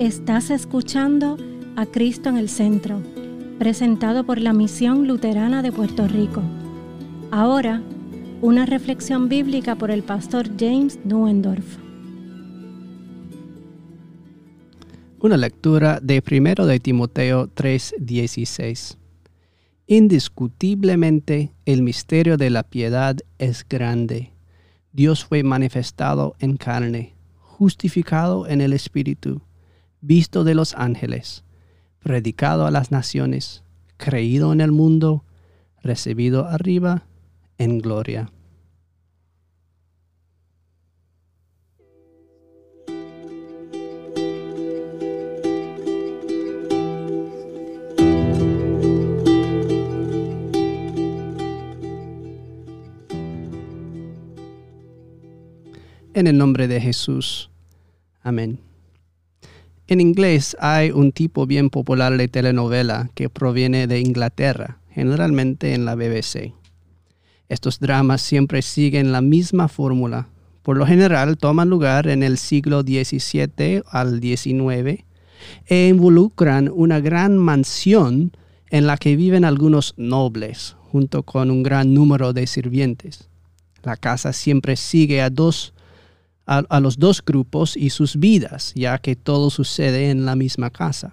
Estás escuchando a Cristo en el Centro, presentado por la Misión Luterana de Puerto Rico. Ahora, una reflexión bíblica por el pastor James Nuendorf. Una lectura de 1 de Timoteo 3:16. Indiscutiblemente el misterio de la piedad es grande. Dios fue manifestado en carne, justificado en el Espíritu visto de los ángeles, predicado a las naciones, creído en el mundo, recibido arriba en gloria. En el nombre de Jesús. Amén. En inglés hay un tipo bien popular de telenovela que proviene de Inglaterra, generalmente en la BBC. Estos dramas siempre siguen la misma fórmula. Por lo general toman lugar en el siglo XVII al XIX e involucran una gran mansión en la que viven algunos nobles, junto con un gran número de sirvientes. La casa siempre sigue a dos a, los dos grupos y sus vidas, ya que todo sucede en la misma casa.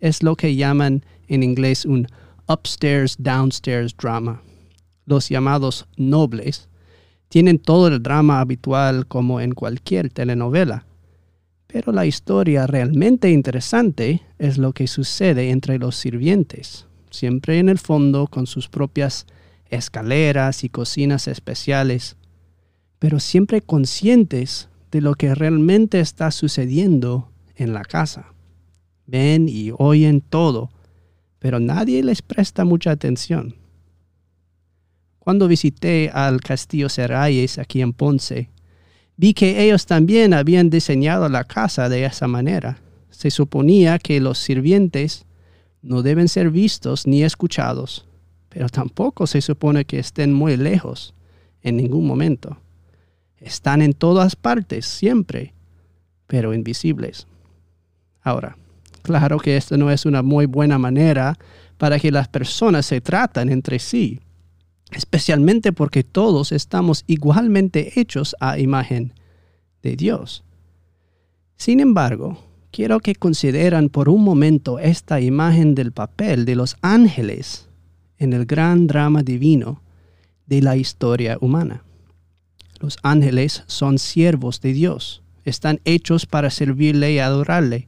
Es lo que llaman en inglés un upstairs-downstairs drama. Los llamados nobles tienen todo el drama habitual como en cualquier telenovela. Pero la historia realmente interesante es lo que sucede entre los sirvientes, siempre en el fondo con sus propias escaleras y cocinas especiales, pero siempre conscientes de lo que realmente está sucediendo en la casa. Ven y oyen todo, pero nadie les presta mucha atención. Cuando visité al Castillo Serrayes aquí en Ponce, vi que ellos también habían diseñado la casa de esa manera. Se suponía que los sirvientes no deben ser vistos ni escuchados, pero tampoco se supone que estén muy lejos en ningún momento. Están en todas partes, siempre, pero invisibles. Ahora, claro que esto no es una muy buena manera para que las personas se tratan entre sí, especialmente porque todos estamos igualmente hechos a imagen de Dios. Sin embargo, quiero que consideren por un momento esta imagen del papel de los ángeles en el gran drama divino de la historia humana. Los ángeles son siervos de Dios, están hechos para servirle y adorarle,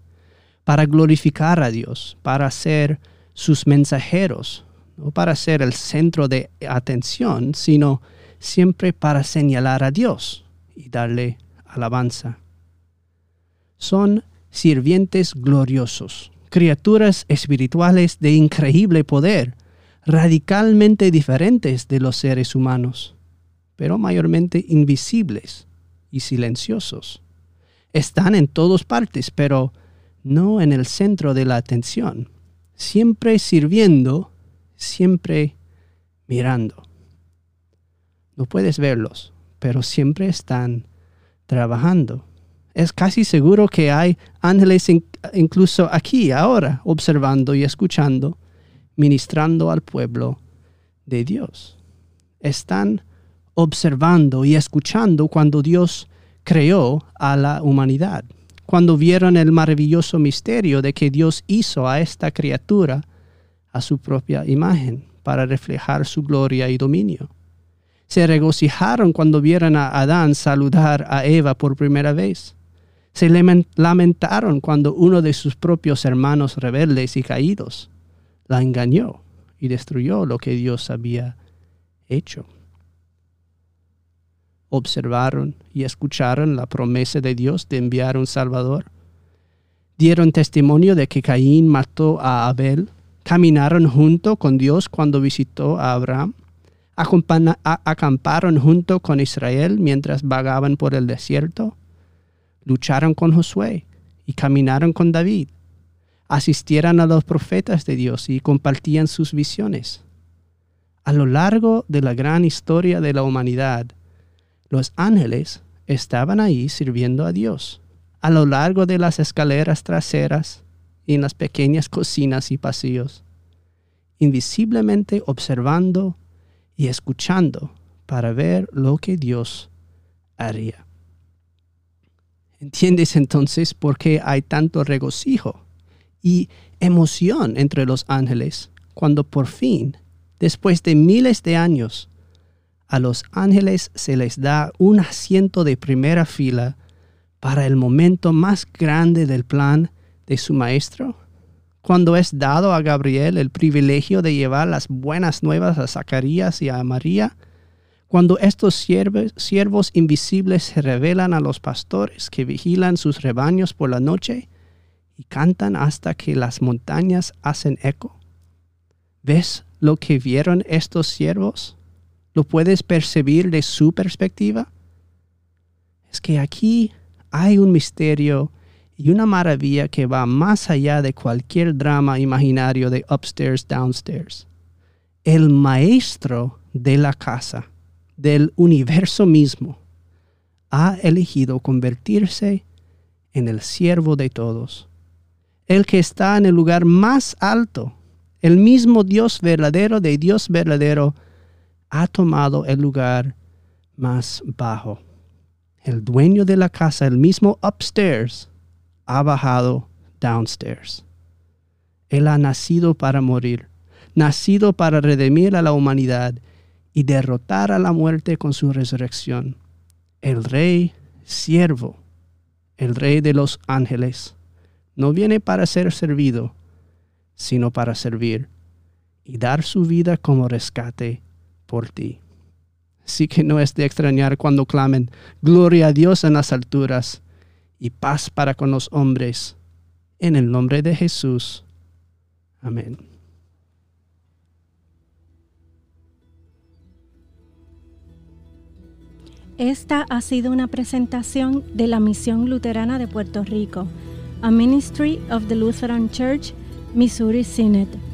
para glorificar a Dios, para ser sus mensajeros, no para ser el centro de atención, sino siempre para señalar a Dios y darle alabanza. Son sirvientes gloriosos, criaturas espirituales de increíble poder, radicalmente diferentes de los seres humanos pero mayormente invisibles y silenciosos. Están en todas partes, pero no en el centro de la atención, siempre sirviendo, siempre mirando. No puedes verlos, pero siempre están trabajando. Es casi seguro que hay ángeles incluso aquí, ahora, observando y escuchando, ministrando al pueblo de Dios. Están observando y escuchando cuando Dios creó a la humanidad, cuando vieron el maravilloso misterio de que Dios hizo a esta criatura a su propia imagen para reflejar su gloria y dominio. Se regocijaron cuando vieron a Adán saludar a Eva por primera vez. Se lamentaron cuando uno de sus propios hermanos rebeldes y caídos la engañó y destruyó lo que Dios había hecho observaron y escucharon la promesa de Dios de enviar un Salvador. Dieron testimonio de que Caín mató a Abel. Caminaron junto con Dios cuando visitó a Abraham. Acamparon junto con Israel mientras vagaban por el desierto. Lucharon con Josué y caminaron con David. Asistieron a los profetas de Dios y compartían sus visiones. A lo largo de la gran historia de la humanidad, los ángeles estaban ahí sirviendo a Dios, a lo largo de las escaleras traseras y en las pequeñas cocinas y pasillos, invisiblemente observando y escuchando para ver lo que Dios haría. ¿Entiendes entonces por qué hay tanto regocijo y emoción entre los ángeles cuando por fin, después de miles de años, a los ángeles se les da un asiento de primera fila para el momento más grande del plan de su maestro? Cuando es dado a Gabriel el privilegio de llevar las buenas nuevas a Zacarías y a María, cuando estos siervos, invisibles se revelan a los pastores que vigilan sus rebaños por la noche y cantan hasta que las montañas hacen eco. ¿Ves lo que vieron estos siervos? ¿Lo puedes percibir de su perspectiva? Es que aquí hay un misterio y una maravilla que va más allá de cualquier drama imaginario de upstairs, downstairs. El maestro de la casa del universo mismo, ha elegido convertirse en el siervo de todos, el que está en el lugar más alto, el mismo Dios verdadero de Dios verdadero, ha tomado el lugar más bajo. El dueño de la casa, el mismo upstairs, ha bajado downstairs. Él ha nacido para morir, nacido para redimir a la humanidad y derrotar a la muerte con su resurrección. El rey siervo, el rey de los ángeles, no viene para ser servido, sino para servir y dar su vida como rescate por. Así que no es de extrañar cuando clamen, Gloria a Dios en las alturas y paz para con los hombres. En el nombre de Jesús. Amén. Esta ha sido una presentación de la Misión Luterana de Puerto Rico, a Ministry of the Lutheran Church, Missouri Synod.